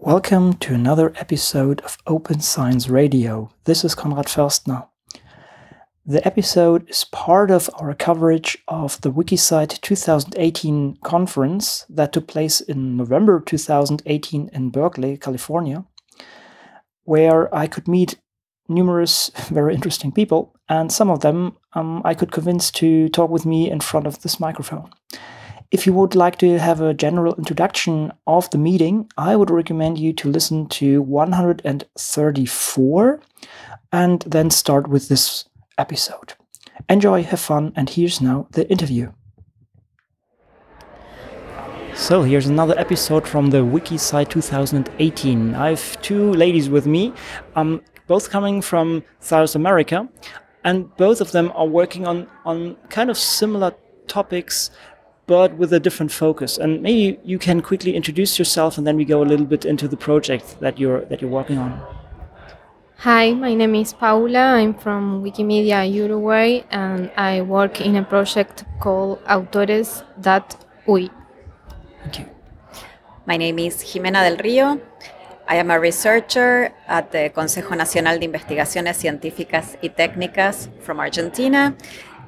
Welcome to another episode of Open Science Radio. This is Konrad Förstner. The episode is part of our coverage of the WikiCite 2018 conference that took place in November 2018 in Berkeley, California, where I could meet numerous very interesting people, and some of them um, I could convince to talk with me in front of this microphone. If you would like to have a general introduction of the meeting, I would recommend you to listen to 134 and then start with this episode. Enjoy, have fun, and here's now the interview. So here's another episode from the WikiCite 2018. I have two ladies with me, um, both coming from South America, and both of them are working on, on kind of similar topics but with a different focus. And maybe you can quickly introduce yourself, and then we go a little bit into the project that you're that you're working on. Hi, my name is Paula. I'm from Wikimedia Uruguay, and I work in a project called Autores.uy. Thank you. My name is Jimena del Río. I am a researcher at the Consejo Nacional de Investigaciones Científicas y Técnicas from Argentina,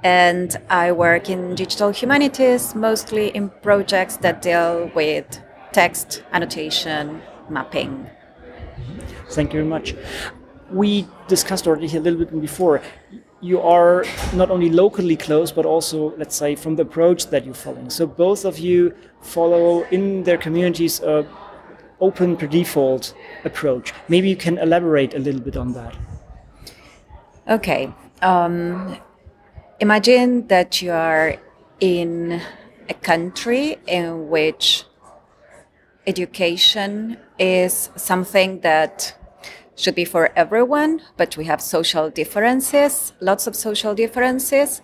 and I work in digital humanities, mostly in projects that deal with text annotation, mapping. Thank you very much. We discussed already a little bit before. You are not only locally close, but also, let's say, from the approach that you're following. So both of you follow in their communities a open per default approach. Maybe you can elaborate a little bit on that. Okay. Um, Imagine that you are in a country in which education is something that should be for everyone, but we have social differences, lots of social differences,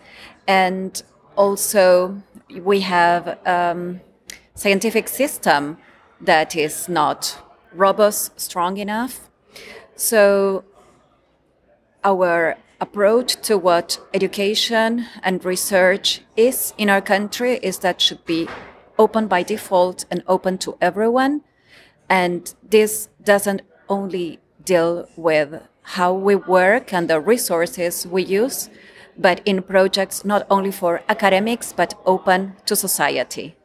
and also we have um, scientific system that is not robust, strong enough. So our approach to what education and research is in our country is that should be open by default and open to everyone. And this doesn't only deal with how we work and the resources we use, but in projects not only for academics, but open to society.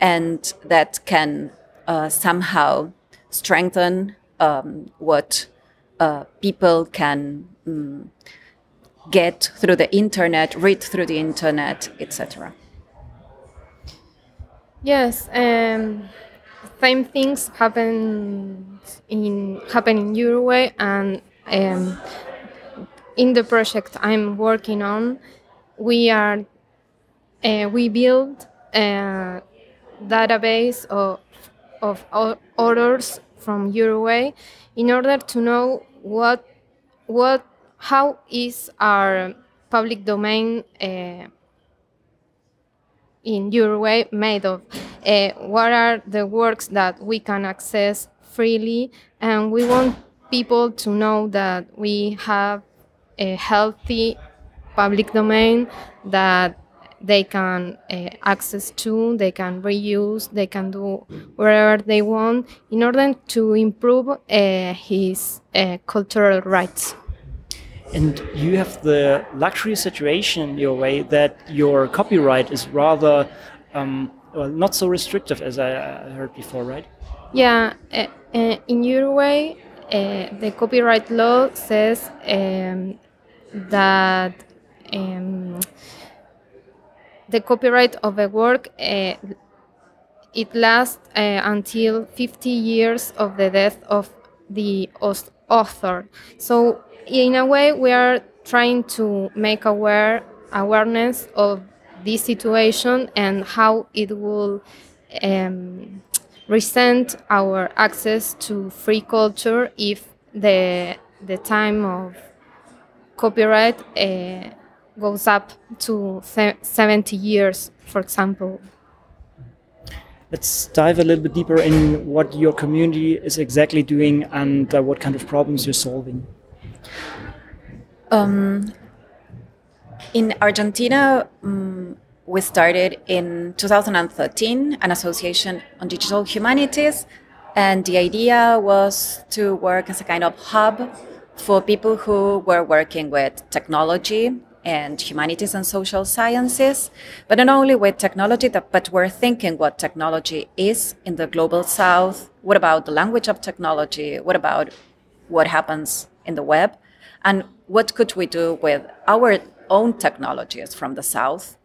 And that can uh, somehow strengthen um, what uh, people can um, get through the internet, read through the internet, etc. Yes, um, same things happen in happen in Uruguay, and um, in the project I'm working on, we are uh, we build a database of of orders from Uruguay in order to know what what how is our public domain uh, in way made of? Uh, what are the works that we can access freely? And we want people to know that we have a healthy public domain that they can uh, access to, they can reuse, they can do whatever they want in order to improve his cultural rights. And you have the luxury situation in your way that your copyright is rather um, well, not so restrictive as I heard before, right? Yeah, uh, in Uruguay, uh, the copyright law says um, that um, the copyright of a work it lasts until 50 years of the death of the author. So in a way, we are trying to make aware awareness of this situation and how it will um, resent our access to free culture if the the time of copyright uh, goes up to 70 years, for example. Let's dive a little bit deeper in what your community is exactly doing and uh, what kind of problems you're solving. Um, in Argentina, um, we started in 2013 an association on digital humanities, And the idea was to work as a kind of hub for people who were working with technology and humanities and social sciences, but not only with technology, but we're thinking what technology is in the global south. What about the language of technology? What about what happens in the web? And what could we do with our own technologies from the south?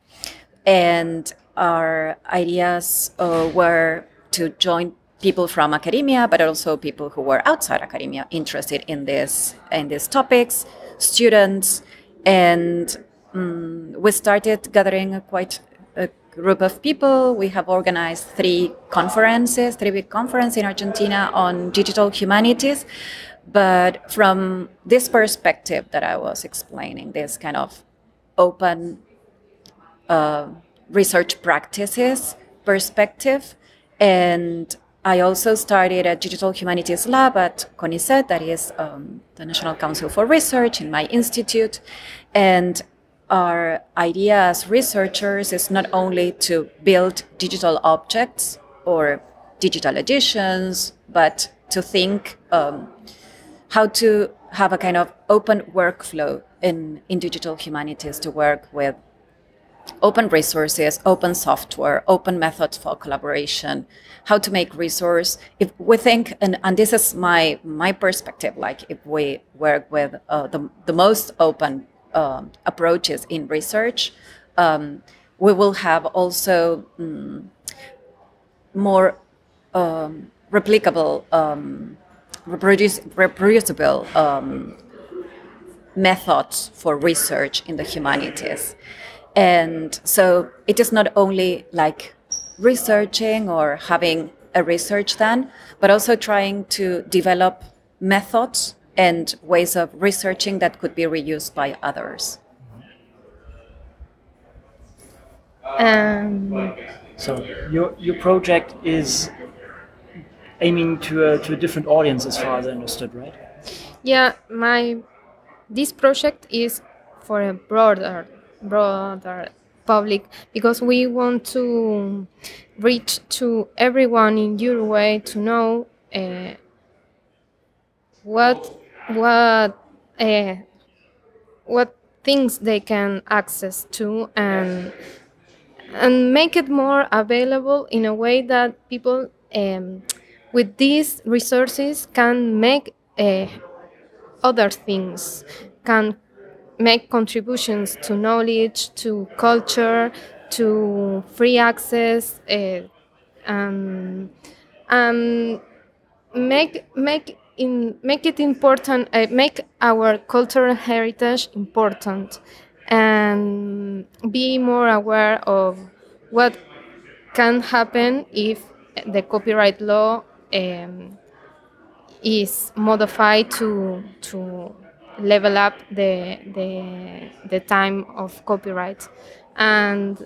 And our ideas uh, were to join people from academia, but also people who were outside academia interested in this in these topics, students, and um, we started gathering a quite a group of people. We have organized three conferences, three big conferences in Argentina on digital humanities. But from this perspective that I was explaining, this kind of open uh, research practices perspective, and I also started a digital humanities lab at CONICET, that is um, the National Council for Research in my institute. And our idea as researchers is not only to build digital objects or digital editions, but to think um, how to have a kind of open workflow in, in digital humanities to work with open resources, open software, open methods for collaboration, how to make resource. If we think, and, and this is my my perspective, like if we work with uh, the, the most open um, approaches in research, um, we will have also um, more replicable, um, reproduce, reproducible um, methods for research in the humanities. And so it is not only like researching or having a research done, but also trying to develop methods and ways of researching that could be reused by others. Um, So your your project is aiming to a, to a different audience, as far as I understood, right? yeah, my this project is for a broader broader public because we want to reach to everyone in Uruguay to know uh, what what uh, what things they can access to and and make it more available in a way that people um, with these resources can make uh, other things can make contributions to knowledge to culture to free access uh, and and make make in make it important uh, make our cultural heritage important and be more aware of what can happen if the copyright law um, is modified to to level up the the the time of copyright. And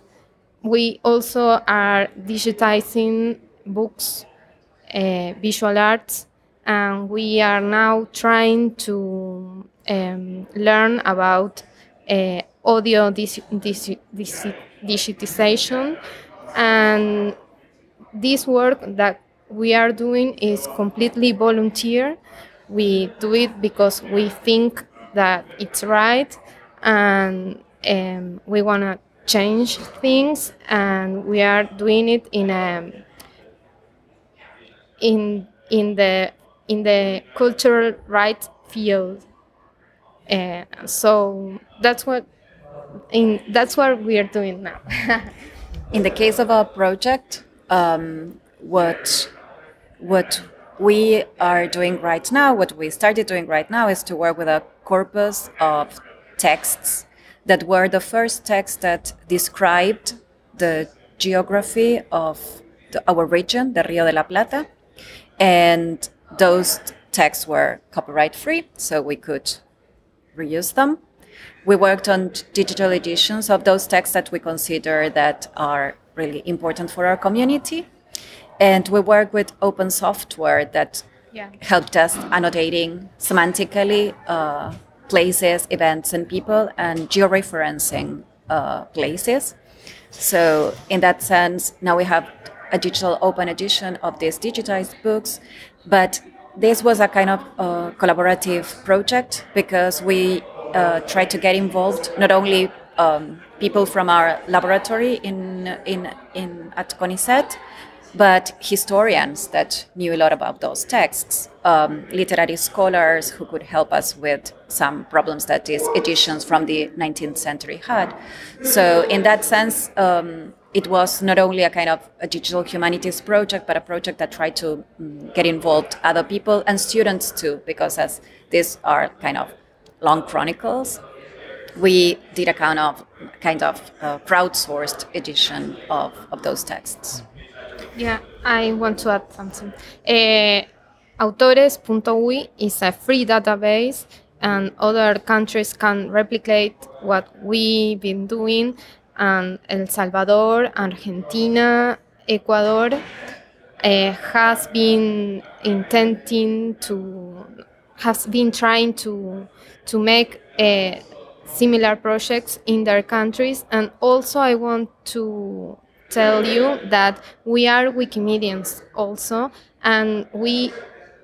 we also are digitizing books uh, visual arts and we are now trying to um, learn about uh, audio digitization. And this work that we are doing is completely volunteer. We do it because we think that it's right and um, we want to change things and we are doing it in a in in the in the cultural right field. Uh, so that's what in that's what we are doing now. In the case of our project, um, what what we are doing right now, what we started doing right now, is to work with a corpus of texts that were the first texts that described the geography of the, our region, the Rio de la Plata, and those texts were copyright free, so we could reuse them. We worked on digital editions of those texts that we consider that are really important for our community. And we work with open software that Yeah. helped us annotating semantically uh, places, events, and people, and georeferencing uh, places. So, in that sense, now we have a digital open edition of these digitized books, but this was a kind of uh, collaborative project because we uh, tried to get involved not only um, people from our laboratory in in in at CONICET, but historians that knew a lot about those texts, um, literary scholars who could help us with some problems that these editions from the 19th century had. So, in that sense, um, it was not only a kind of a digital humanities project, but a project that tried to um, get involved other people and students too, because as these are kind of long chronicles, we did a kind of kind of uh, crowdsourced edition of, of those texts. Yeah, I want to add something. Uh, Autores.uy is a free database, and other countries can replicate what we've been doing. And El Salvador, Argentina, Ecuador uh, has been intending to has been trying to to make uh, similar projects in their countries. And also, I want to tell you that we are Wikimedians also, and we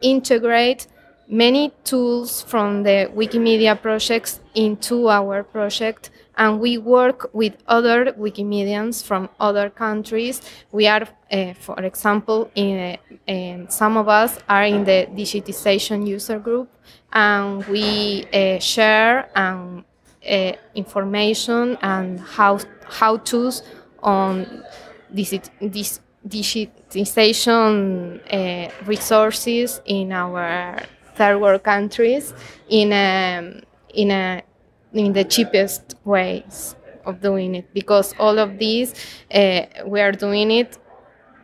integrate many tools from the Wikimedia projects into our project and we work with other Wikimedians from other countries. We are, uh, for example, in, uh, some of us are in the digitization user group and we share uh, information and how how to's on digitization uh, resources in our third world countries in a, in a in the cheapest ways of doing it. Because all of these uh, we are doing it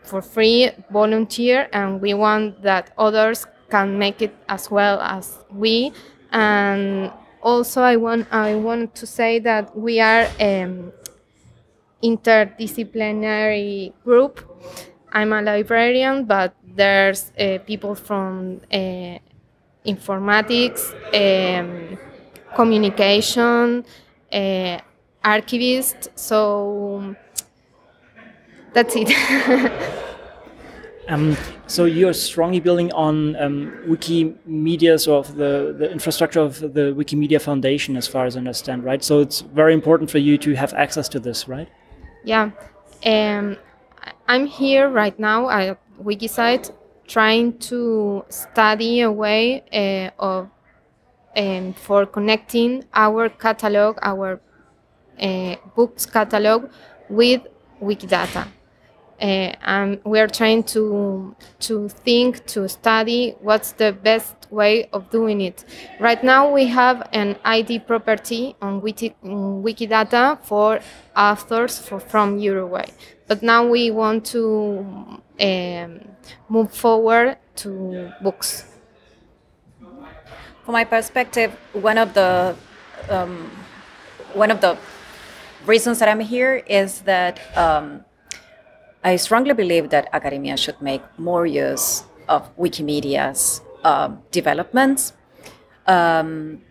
for free volunteer and we want that others can make it as well as we. And also I want I want to say that we are um, interdisciplinary group. I'm a librarian, but there's uh, people from uh, informatics, um, communication, uh, archivist. So that's it. Um, so you're strongly building on um, Wikimedia, so of the, the infrastructure of the Wikimedia Foundation, as far as I understand, right? So it's very important for you to have access to this, right? Yeah. Um, I'm here right now at WikiCite trying to study a way uh, of um, for connecting our catalog, our uh, books catalog with Wikidata uh, and we are trying to to think to study what's the best way of doing it. Right now we have an id property on Wiki, wikidata for authors for, from uruguay. But now we want to um, move forward to books. From my perspective one of the um, one of the reasons that i'm here is that um, I strongly believe that academia should make more use of Wikimedia's uh, developments. Um,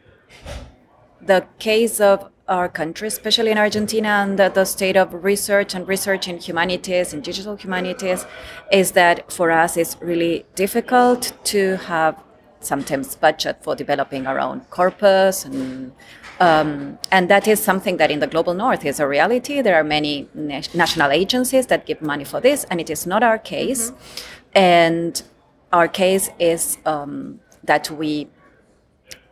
the case of our country, especially in Argentina, and the, the, state of research and research in humanities and digital humanities, is that for us it's really difficult to have sometimes budget for developing our own corpus and um, and that is something that in the global north is a reality. There are many na- national agencies that give money for this, and it is not our case. Mm-hmm. And our case is um, that we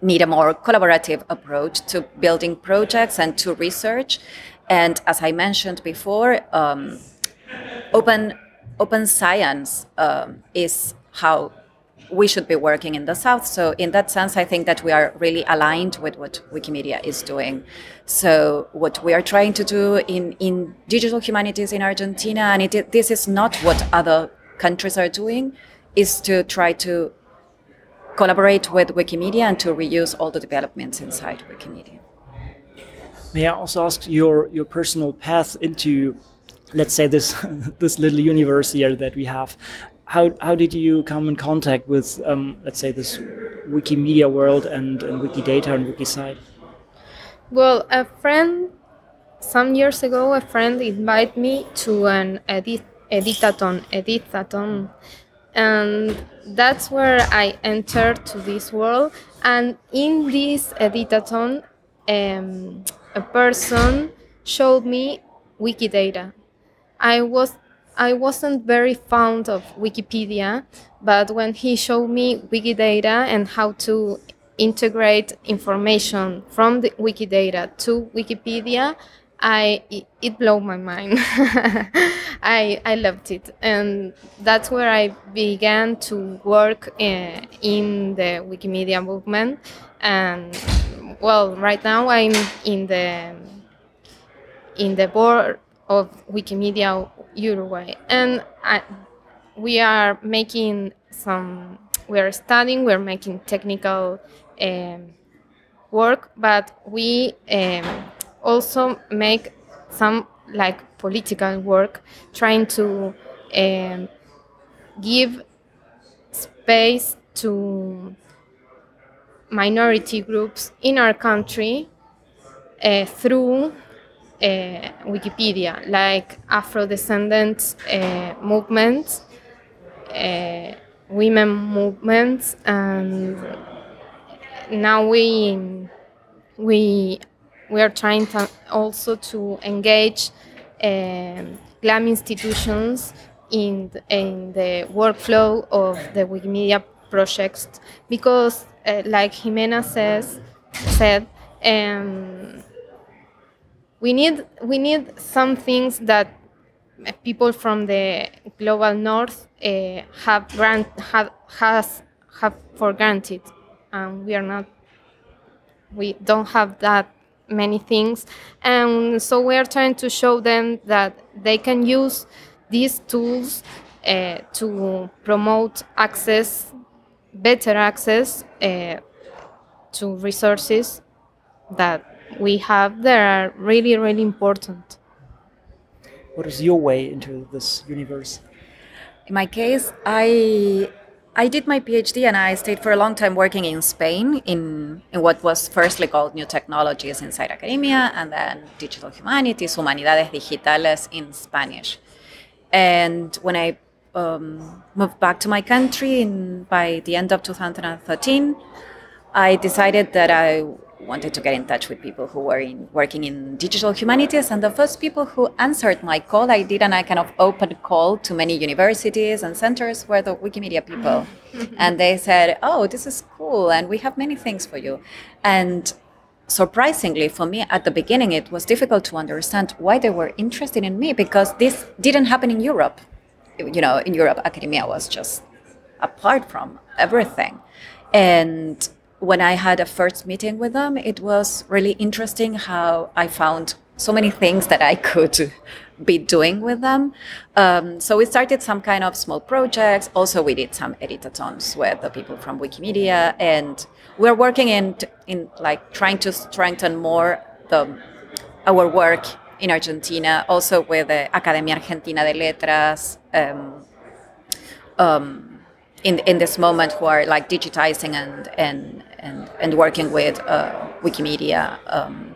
need a more collaborative approach to building projects and to research. And as I mentioned before, um, open open science um, is how we should be working in the south. So in that sense, I think that we are really aligned with what Wikimedia is doing. So what we are trying to do in, in digital humanities in Argentina, and it, this is not what other countries are doing, is to try to collaborate with Wikimedia and to reuse all the developments inside Wikimedia. May I also ask your, your personal path into let's say this this little universe here that we have how how did you come in contact with um, let's say this Wikimedia world and, and Wikidata and WikiCite? Well, a friend some years ago, a friend invited me to an edit editathon, editathon, and that's where I entered to this world. And in this editathon, um, a person showed me Wikidata. I was I wasn't very fond of Wikipedia, but when he showed me Wikidata and how to integrate information from the Wikidata to Wikipedia, I it, blew my mind. I I loved it, and that's where I began to work in, uh, in the Wikimedia movement. And well, right now I'm in the in the board of Wikimedia Uruguay, and I, we are making some. We are studying. We are making technical um, work, but we. Um, also make some like political work, trying to um, give space to minority groups in our country uh, through Wikipedia, like Afro-descendants uh, movements, uh, women movements, and now we we we are trying to also to engage um, GLAM institutions in the, in the workflow of the Wikimedia projects because, uh, like Jimena says, said, um, we need we need some things that people from the global north uh, have grant have has have for granted, and we are not. We don't have that many things. And so we are trying to show them that they can use these tools uh, to promote access, better access uh, to resources that we have that are really, really important. What is your way into this universe? In my case, I I did my PhD and I stayed for a long time working in Spain in, in what was firstly called New Technologies inside academia and then Digital Humanities, Humanidades Digitales in Spanish. And when I um, moved back to my country in, by the end of 2013, I decided that I wanted to get in touch with people who were in, working in digital humanities. And the first people who answered my call, I did an I kind of open call to many universities and centers were the Wikimedia people. and they said, Oh, this is cool. And we have many things for you. And surprisingly for me at the beginning, it was difficult to understand why they were interested in me because this didn't happen in Europe. You know, in Europe, academia was just apart from everything. And when I had a first meeting with them, it was really interesting how I found so many things that I could be doing with them. Um, so we started some kind of small projects. Also, we did some editathons with the people from Wikimedia, and we're working in in like trying to strengthen more the our work in Argentina. Also with the Academia Argentina de Letras. Um, um, in, in this moment who are like digitizing and and and, and working with uh, Wikimedia um,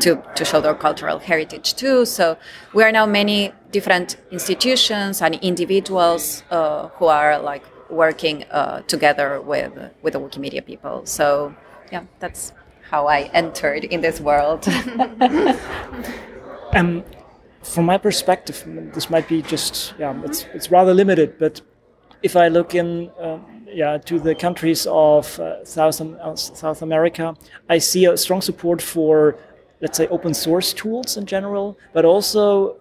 to, to show their cultural heritage too. So we are now many different institutions and individuals uh, who are like working uh, together with with the Wikimedia people. So yeah, that's how I entered in this world. um, from my perspective, this might be just yeah, it's it's rather limited, but if I look in uh, yeah, to the countries of uh, South, uh, South America, I see a strong support for, let's say, open source tools in general, but also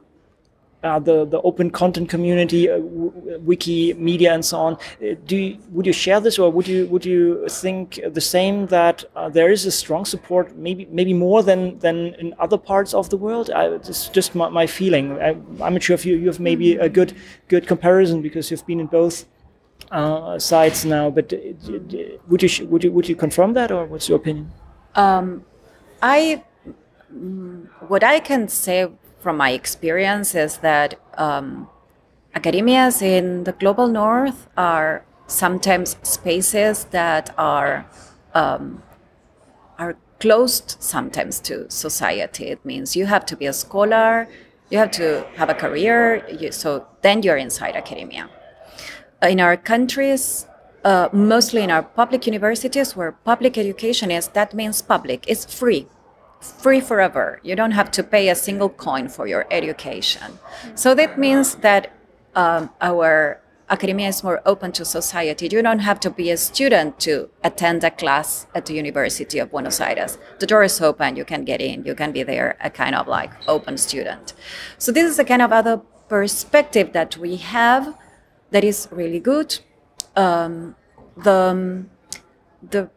uh, the the open content community, uh, Wikimedia, and so on. Uh, do you, would you share this, or would you would you think the same that uh, there is a strong support, maybe maybe more than than in other parts of the world? I, it's just my, my feeling. I, am not sure if you you have maybe a good good comparison because you've been in both uh, sides now. But uh, would you would you would you confirm that, or what's your opinion? Um, I mm, what I can say from my experience is that um, academias in the global north are sometimes spaces that are um, are closed sometimes to society. It means you have to be a scholar You have to have a career. You, so then you're inside academia. In our countries, uh, mostly in our public universities where public education is, that means public, it's free. Free forever. You don't have to pay a single coin for your education. So that means that um, our academia is more open to society. You don't have to be a student to attend a class at the University of Buenos Aires. The door is open, you can get in, you can be there, a kind of like open student. So, this is a kind of other perspective that we have that is really good. Um, the, the,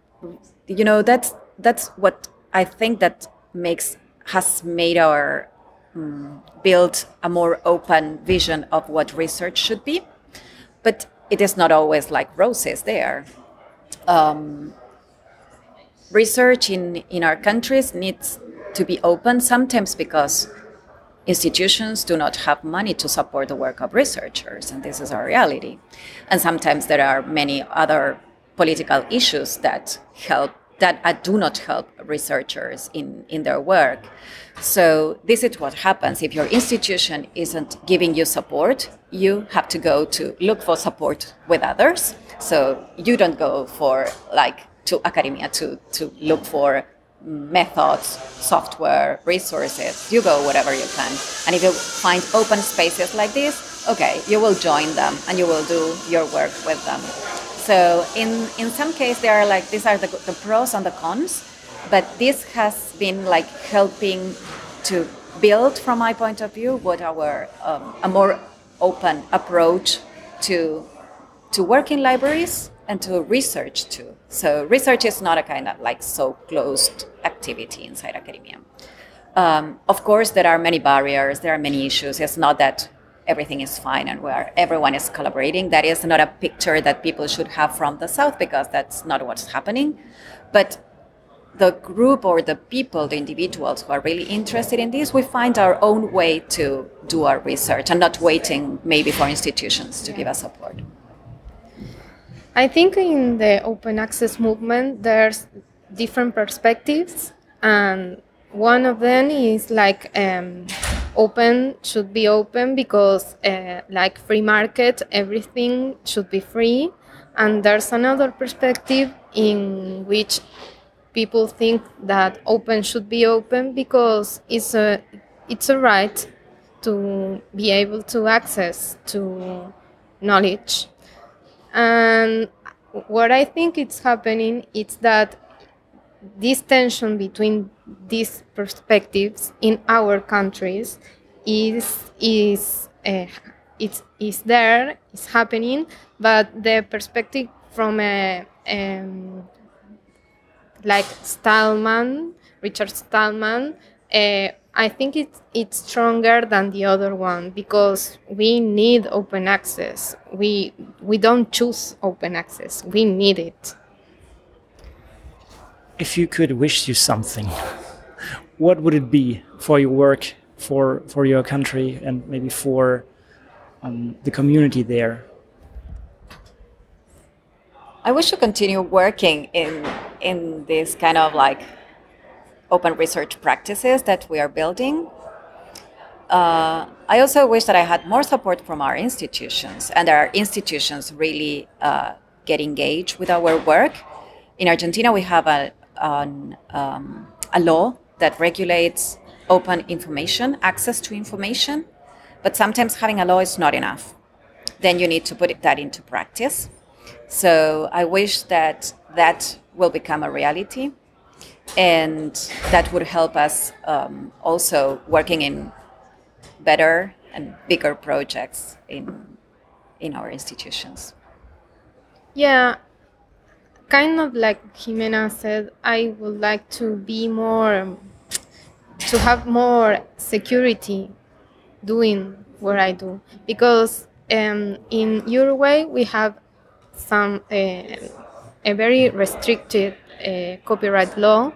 you know, that's, that's what I think that makes, has made our um, build a more open vision of what research should be but it is not always like roses there. Um, research in, in our countries needs to be open sometimes because institutions do not have money to support the work of researchers, and this is our reality. And sometimes there are many other political issues that help that uh, do not help researchers in, in their work. So this is what happens if your institution isn't giving you support. You have to go to look for support with others. So you don't go for like to academia to, to look for methods, software, resources. You go whatever you can. And if you find open spaces like this, okay, you will join them and you will do your work with them. So in, in some case, there are like, these are the, the pros and the cons, but this has been like helping to build, from my point of view, what our, um, a more open approach to, to work in libraries and to research too. So research is not a kind of like so closed activity inside academia. Um, of course, there are many barriers, there are many issues. It's not that everything is fine and where everyone is collaborating. That is not a picture that people should have from the South because that's not what's happening. But the group or the people, the individuals who are really interested in this, we find our own way to do our research and not waiting maybe for institutions to give us support. I think in the open access movement, there's different perspectives, and one of them is like um, open should be open because uh, like free market everything should be free. And there's another perspective in which people think that open should be open because it's a it's a right to be able to access to knowledge and what i think it's happening is that this tension between these perspectives in our countries is is uh, it's is there is happening but the perspective from a um, like Stallman Richard Stallman uh, I think it's it's stronger than the other one because we need open access. We we don't choose open access. We need it. If you could wish you something, what would it be for your work, for for your country, and maybe for um, the community there? I wish to continue working in in this kind of like open research practices that we are building. Uh, I also wish that I had more support from our institutions, and our institutions really uh, get engaged with our work. In Argentina, we have a, on um, a law that regulates open information, access to information, but sometimes having a law is not enough. Then you need to put that into practice. So I wish that that will become a reality, and that would help us um, also working in better and bigger projects in in our institutions. Yeah, kind of like Jimena said, I would like to be more, to have more security doing what I do. Because um, in Uruguay, we have some, uh, a very restricted copyright law,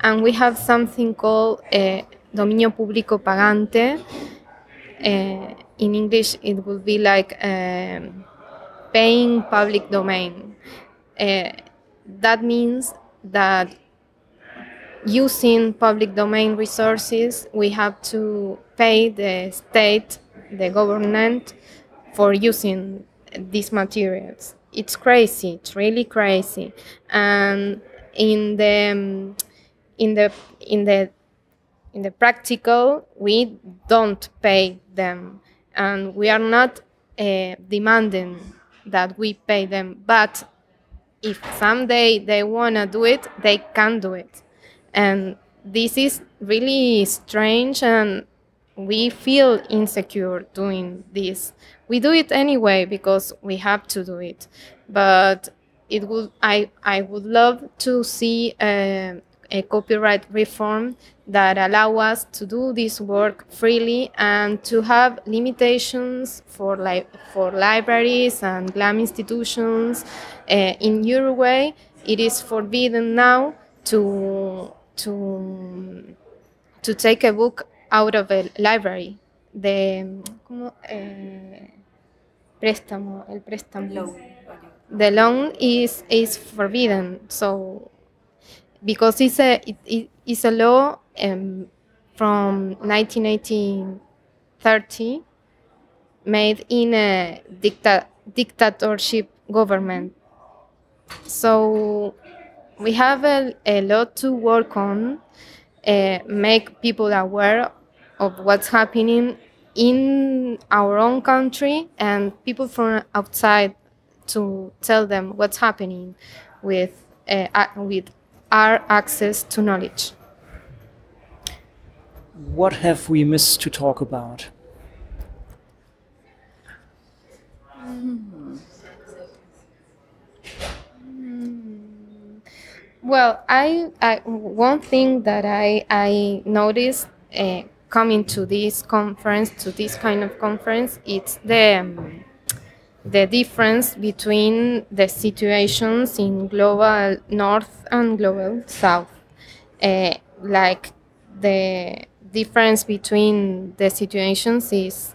and we have something called uh, dominio público pagante. Uh, in English, it would be like paying public domain. That means that using public domain resources, we have to pay the state, the government, for using these materials. It's crazy. It's really crazy. And in the in the in the in the practical, we don't pay them, and we are not uh, demanding that we pay them. But if someday they wanna do it, they can do it, and this is really strange and we feel insecure doing this. We do it anyway because we have to do it. But it would i i would love to see a, a copyright reform that allow us to do this work freely and to have limitations for li- for libraries and GLAM institutions uh, in Uruguay it is forbidden now to to to take a book out of a library. The ¿cómo? Eh, préstamo, el préstamo. Loan. The loan is is forbidden. So because it's a it, it, it's a law um, from 1930 made in a dicta- dictatorship government. So we have a, a lot to work on, uh, make people aware of what's happening in our own country and people from outside to tell them what's happening with uh, with our access to knowledge. What have we missed to talk about? Well, I, I one thing that I I noticed uh, coming to this conference, to this kind of conference, it's the um, the difference between the situations in global north and global south. Uh, like the difference between the situations is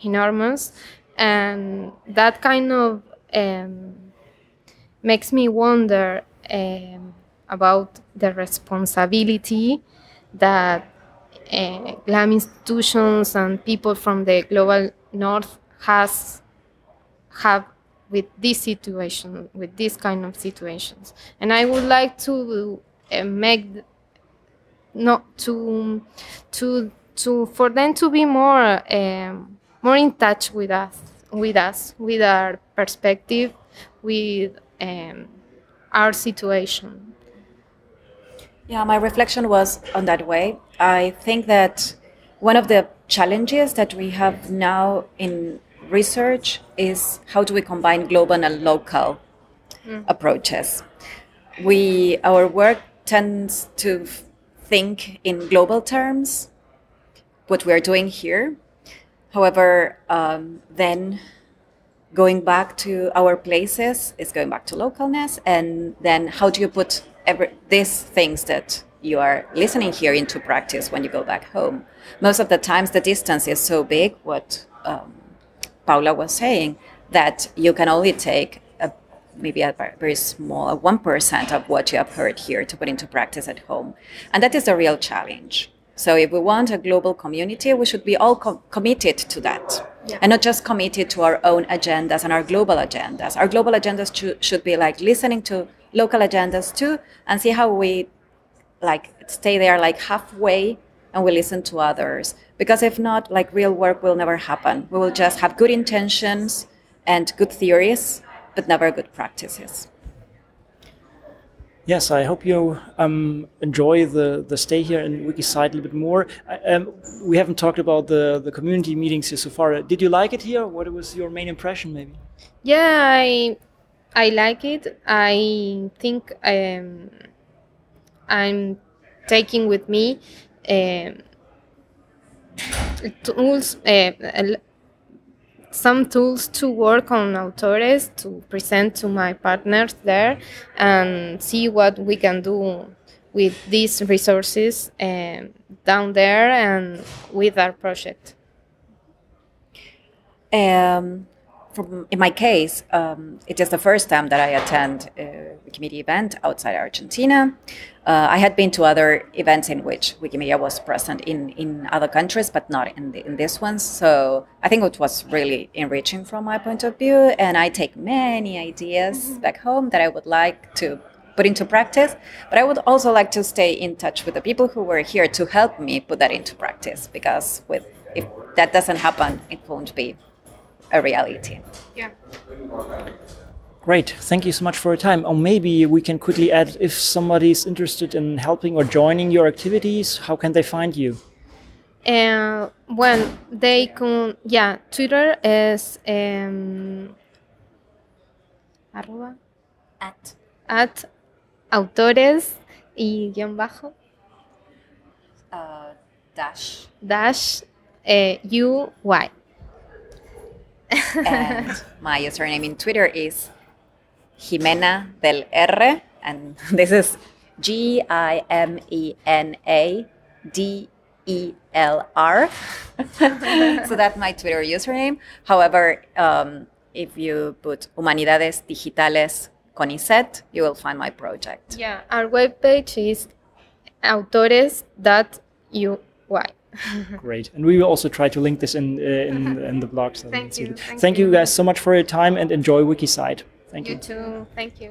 enormous, and that kind of um, makes me wonder um, about the responsibility that uh, GLAM institutions and people from the global north has have with this situation, with this kind of situations. And I would like to uh, make not to to to for them to be more um, more in touch with us, with us, with our perspective, with um, our situation. Yeah, my reflection was on that way. I think that one of the challenges that we have now in research is how do we combine global and local approaches. We our work tends to think in global terms, what we are doing here. However, um, then going back to our places is going back to localness and then how do you put every, these things that you are listening here into practice when you go back home most of the times the distance is so big what um, paula was saying that you can only take a, maybe a very small a 1% of what you have heard here to put into practice at home. And that is a real challenge. So if we want a global community we should be all co- committed to that. And not just committed to our own agendas and our global agendas. Our global agendas choo- should be like listening to local agendas too, and see how we like stay there like halfway and we listen to others. Because if not, like real work will never happen. We will just have good intentions and good theories, but never good practices. Yes, I hope you um, enjoy the, the stay here in WikiCite a little bit more. I, um, we haven't talked about the, the community meetings here so far. Did you like it here? What was your main impression, maybe? Yeah, I I like it. I think um, I'm taking with me tools, uh, some tools to work on autores to present to my partners there and see what we can do with these resources um, down there and with our project. Um, from, in my case, um, it is the first time that I attend a Wikimedia event outside Argentina. Uh, I had been to other events in which Wikimedia was present in, in other countries, but not in, the, in this one. So I think it was really enriching from my point of view. And I take many ideas back home that I would like to put into practice. But I would also like to stay in touch with the people who were here to help me put that into practice, because with if that doesn't happen, it won't be a reality. Yeah. Great. Thank you so much for your time. Or maybe we can quickly add if somebody is interested in helping or joining your activities, how can they find you? Uh, well, they can, yeah, Twitter is um, arroba At at autores y guión bajo uh, dash dash eh, uy. And my username in Twitter is Gimena del R, and this is G I M E N A D E L R. so that's my Twitter username. However, um, if you put Humanidades Digitales CONICET, you will find my project. Yeah, our webpage is autores.uy. Great. And we will also try to link this in uh, in, in the blog. So Thank you, thank Thank you you. guys so much for your time and enjoy WikiCite. Thank You you. too. Thank you.